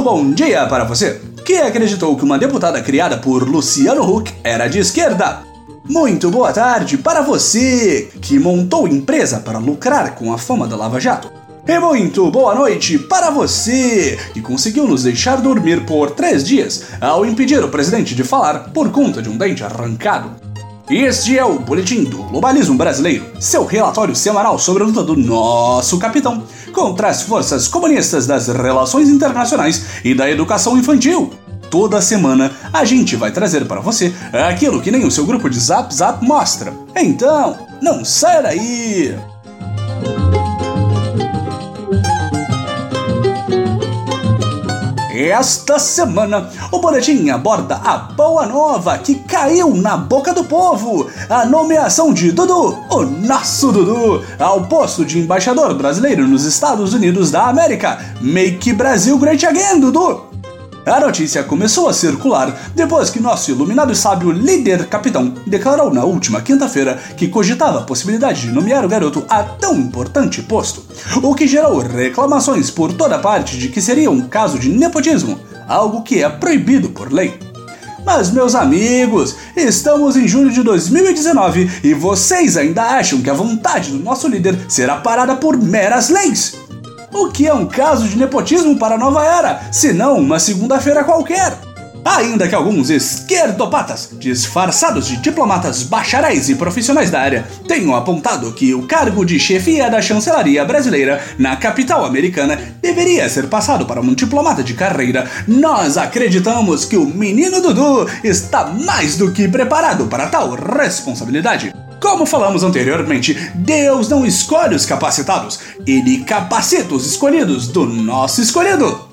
Muito bom dia para você que acreditou que uma deputada criada por Luciano Huck era de esquerda. Muito boa tarde para você que montou empresa para lucrar com a fama da Lava Jato. E muito boa noite para você que conseguiu nos deixar dormir por três dias ao impedir o presidente de falar por conta de um dente arrancado. Este é o Boletim do Globalismo Brasileiro, seu relatório semanal sobre a luta do nosso capitão contra as forças comunistas das relações internacionais e da educação infantil. Toda semana a gente vai trazer para você aquilo que nem o seu grupo de Zap Zap mostra. Então, não saia daí! Esta semana, o boletim aborda a boa nova que caiu na boca do povo: a nomeação de Dudu, o nosso Dudu, ao posto de embaixador brasileiro nos Estados Unidos da América. Make Brasil Great Again, Dudu! A notícia começou a circular depois que nosso iluminado e sábio líder capitão declarou na última quinta-feira que cogitava a possibilidade de nomear o garoto a tão importante posto, o que gerou reclamações por toda parte de que seria um caso de nepotismo, algo que é proibido por lei. Mas, meus amigos, estamos em julho de 2019 e vocês ainda acham que a vontade do nosso líder será parada por meras leis? O que é um caso de nepotismo para a nova era, se não uma segunda-feira qualquer? Ainda que alguns esquerdopatas, disfarçados de diplomatas, bacharéis e profissionais da área, tenham apontado que o cargo de chefia da chancelaria brasileira na capital americana deveria ser passado para um diplomata de carreira, nós acreditamos que o menino Dudu está mais do que preparado para tal responsabilidade. Como falamos anteriormente, Deus não escolhe os capacitados, ele capacita os escolhidos do nosso escolhido.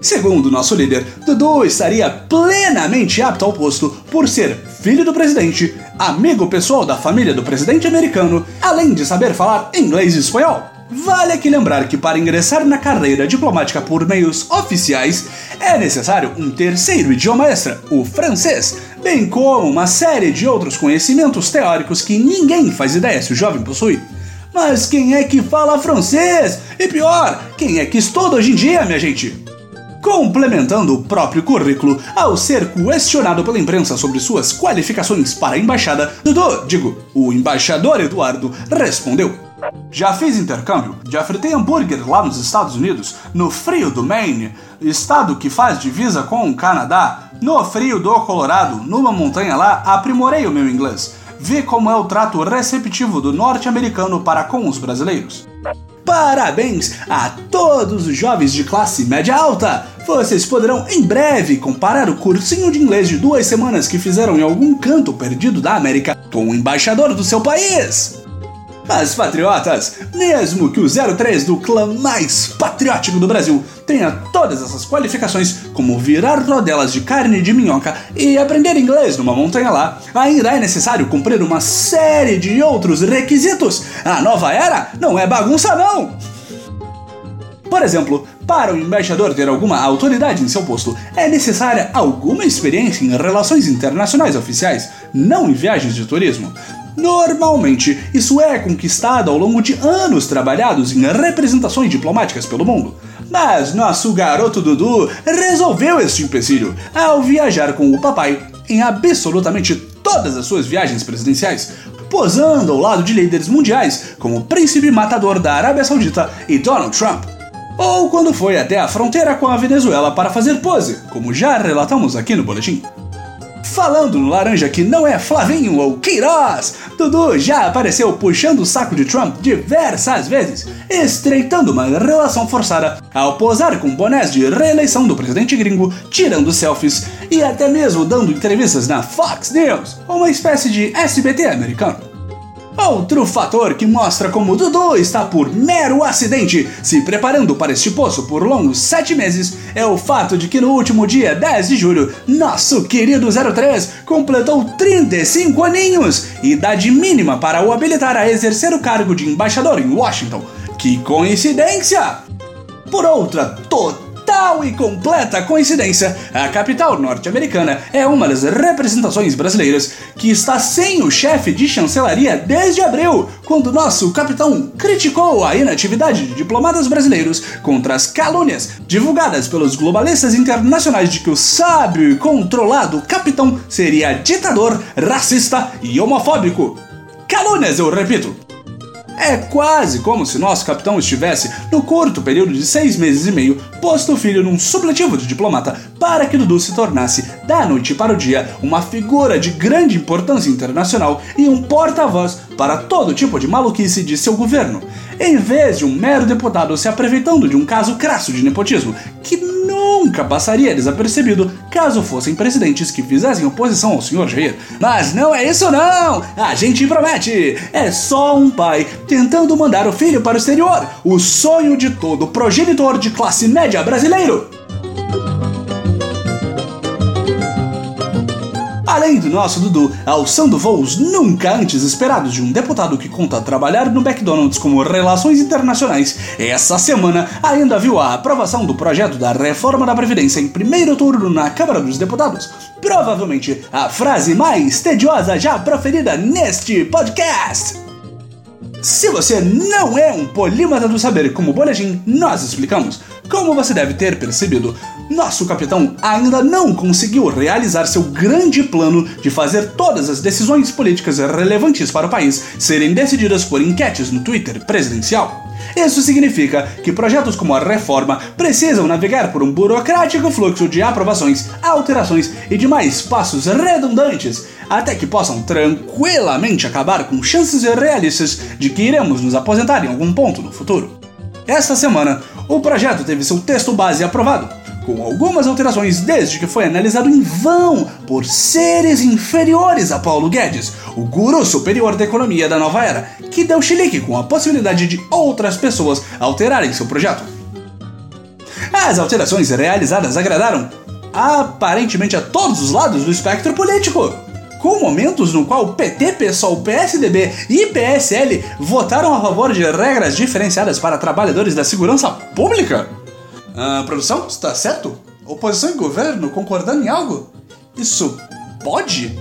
Segundo nosso líder, Dudu estaria plenamente apto ao posto por ser filho do presidente, amigo pessoal da família do presidente americano, além de saber falar inglês e espanhol. Vale aqui lembrar que para ingressar na carreira diplomática por meios oficiais é necessário um terceiro idioma extra, o francês, bem como uma série de outros conhecimentos teóricos que ninguém faz ideia se o jovem possui. Mas quem é que fala francês? E pior, quem é que estuda hoje em dia, minha gente? Complementando o próprio currículo, ao ser questionado pela imprensa sobre suas qualificações para a embaixada, Dudu, digo, o embaixador Eduardo, respondeu: já fiz intercâmbio, já fritei hambúrguer lá nos Estados Unidos, no frio do Maine, estado que faz divisa com o Canadá, no frio do Colorado, numa montanha lá, aprimorei o meu inglês. Vi como é o trato receptivo do norte-americano para com os brasileiros. Parabéns a todos os jovens de classe média alta! Vocês poderão em breve comparar o cursinho de inglês de duas semanas que fizeram em algum canto perdido da América com o embaixador do seu país! Mas, patriotas, mesmo que o 03 do clã mais patriótico do Brasil tenha todas essas qualificações, como virar rodelas de carne de minhoca e aprender inglês numa montanha lá, ainda é necessário cumprir uma série de outros requisitos. A nova era não é bagunça, não! Por exemplo, para o embaixador ter alguma autoridade em seu posto, é necessária alguma experiência em relações internacionais oficiais, não em viagens de turismo. Normalmente, isso é conquistado ao longo de anos trabalhados em representações diplomáticas pelo mundo. Mas nosso garoto Dudu resolveu este empecilho ao viajar com o papai em absolutamente todas as suas viagens presidenciais, posando ao lado de líderes mundiais como o príncipe matador da Arábia Saudita e Donald Trump. Ou quando foi até a fronteira com a Venezuela para fazer pose, como já relatamos aqui no boletim. Falando no laranja que não é Flavinho ou Queiroz, Dudu já apareceu puxando o saco de Trump diversas vezes, estreitando uma relação forçada ao posar com bonés de reeleição do presidente gringo, tirando selfies e até mesmo dando entrevistas na Fox News, uma espécie de SBT americano. Outro fator que mostra como Dudu está por mero acidente se preparando para este poço por longos sete meses é o fato de que no último dia 10 de julho, nosso querido 03 completou 35 aninhos, idade mínima para o habilitar a exercer o cargo de embaixador em Washington. Que coincidência! Por outra total Tal e completa coincidência, a capital norte-americana é uma das representações brasileiras que está sem o chefe de chancelaria desde abril, quando nosso capitão criticou a inatividade de diplomatas brasileiros contra as calúnias divulgadas pelos globalistas internacionais de que o sábio e controlado capitão seria ditador, racista e homofóbico. Calúnias, eu repito. É quase como se nosso capitão estivesse, no curto período de seis meses e meio, posto o filho num supletivo de diplomata para que Dudu se tornasse, da noite para o dia, uma figura de grande importância internacional e um porta-voz para todo tipo de maluquice de seu governo, em vez de um mero deputado se aproveitando de um caso crasso de nepotismo que nunca passaria desapercebido caso fossem presidentes que fizessem oposição ao senhor Jair. Mas não é isso não! A gente promete! É só um pai tentando mandar o filho para o exterior, o sonho de todo progenitor de classe média brasileiro. Além do nosso Dudu, alçando voos nunca antes esperados de um deputado que conta trabalhar no McDonald's como Relações Internacionais, essa semana ainda viu a aprovação do projeto da reforma da Previdência em primeiro turno na Câmara dos Deputados. Provavelmente a frase mais tediosa já proferida neste podcast. Se você não é um polímata do saber como o Boletim, nós explicamos. Como você deve ter percebido, nosso capitão ainda não conseguiu realizar seu grande plano de fazer todas as decisões políticas relevantes para o país serem decididas por enquetes no Twitter presidencial. Isso significa que projetos como a reforma precisam navegar por um burocrático fluxo de aprovações, alterações e demais passos redundantes até que possam tranquilamente acabar com chances realistas de que iremos nos aposentar em algum ponto no futuro. Esta semana, o projeto teve seu texto base aprovado, com algumas alterações desde que foi analisado em vão por seres inferiores a Paulo Guedes, o guru superior da economia da nova era, que deu chilique com a possibilidade de outras pessoas alterarem seu projeto. As alterações realizadas agradaram aparentemente a todos os lados do espectro político com momentos no qual o PT, PSOL, PSDB e PSL votaram a favor de regras diferenciadas para trabalhadores da segurança pública? Ah, produção, está certo? Oposição e governo concordando em algo? Isso pode?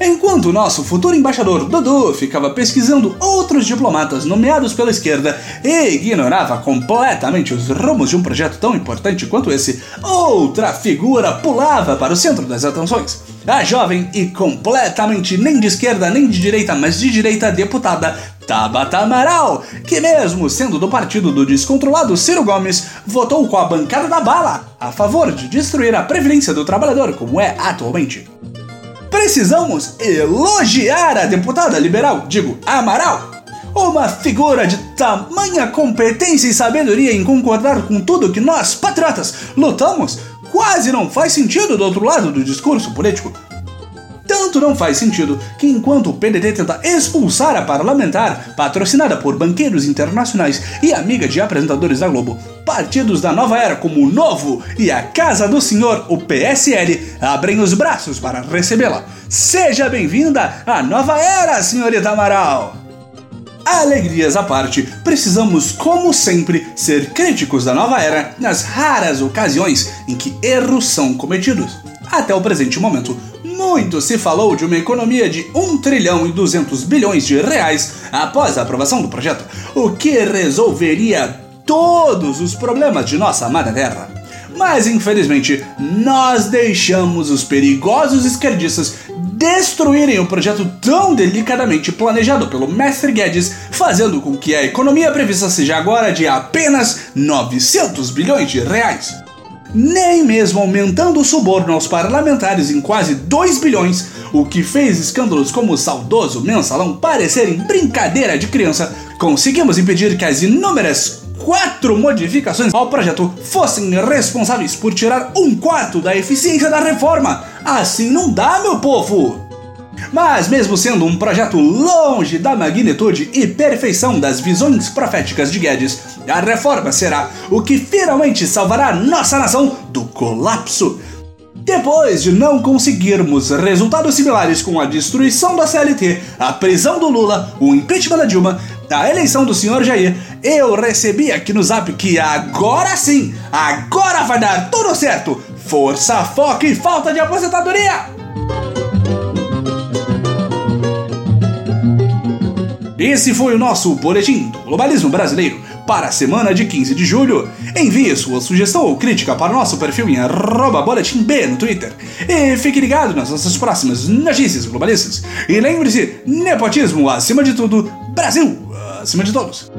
Enquanto o nosso futuro embaixador Dudu ficava pesquisando outros diplomatas nomeados pela esquerda e ignorava completamente os rumos de um projeto tão importante quanto esse, outra figura pulava para o centro das atenções. A jovem e completamente nem de esquerda nem de direita, mas de direita deputada Tabata Amaral, que mesmo sendo do partido do descontrolado Ciro Gomes, votou com a bancada da bala a favor de destruir a previdência do trabalhador como é atualmente. Precisamos elogiar a deputada liberal, digo, Amaral, uma figura de tamanha competência e sabedoria em concordar com tudo que nós, patriotas, lutamos quase não faz sentido do outro lado do discurso político. Tanto não faz sentido que, enquanto o PDT tenta expulsar a parlamentar, patrocinada por banqueiros internacionais e amiga de apresentadores da Globo, partidos da nova era como o Novo e a Casa do Senhor, o PSL, abrem os braços para recebê-la. Seja bem-vinda à nova era, senhorita Amaral! Alegrias à parte, precisamos, como sempre, ser críticos da nova era nas raras ocasiões em que erros são cometidos. Até o presente momento, muito se falou de uma economia de 1 trilhão e 200 bilhões de reais após a aprovação do projeto, o que resolveria todos os problemas de nossa amada terra. Mas infelizmente, nós deixamos os perigosos esquerdistas destruírem o projeto tão delicadamente planejado pelo mestre Guedes, fazendo com que a economia prevista seja agora de apenas 900 bilhões de reais. Nem mesmo aumentando o suborno aos parlamentares em quase 2 bilhões, o que fez escândalos como o saudoso mensalão parecerem brincadeira de criança, conseguimos impedir que as inúmeras quatro modificações ao projeto fossem responsáveis por tirar um quarto da eficiência da reforma. Assim não dá, meu povo! Mas, mesmo sendo um projeto longe da magnitude e perfeição das visões proféticas de Guedes, a reforma será o que finalmente salvará nossa nação do colapso. Depois de não conseguirmos resultados similares com a destruição da CLT, a prisão do Lula, o impeachment da Dilma, da eleição do senhor Jair, eu recebi aqui no zap que agora sim, agora vai dar tudo certo. Força, foco e falta de aposentadoria! Esse foi o nosso Boletim do Globalismo Brasileiro para a semana de 15 de julho. Envie sua sugestão ou crítica para o nosso perfil em boletimb no Twitter. E fique ligado nas nossas próximas notícias globalistas. E lembre-se, nepotismo acima de tudo, Brasil acima de todos.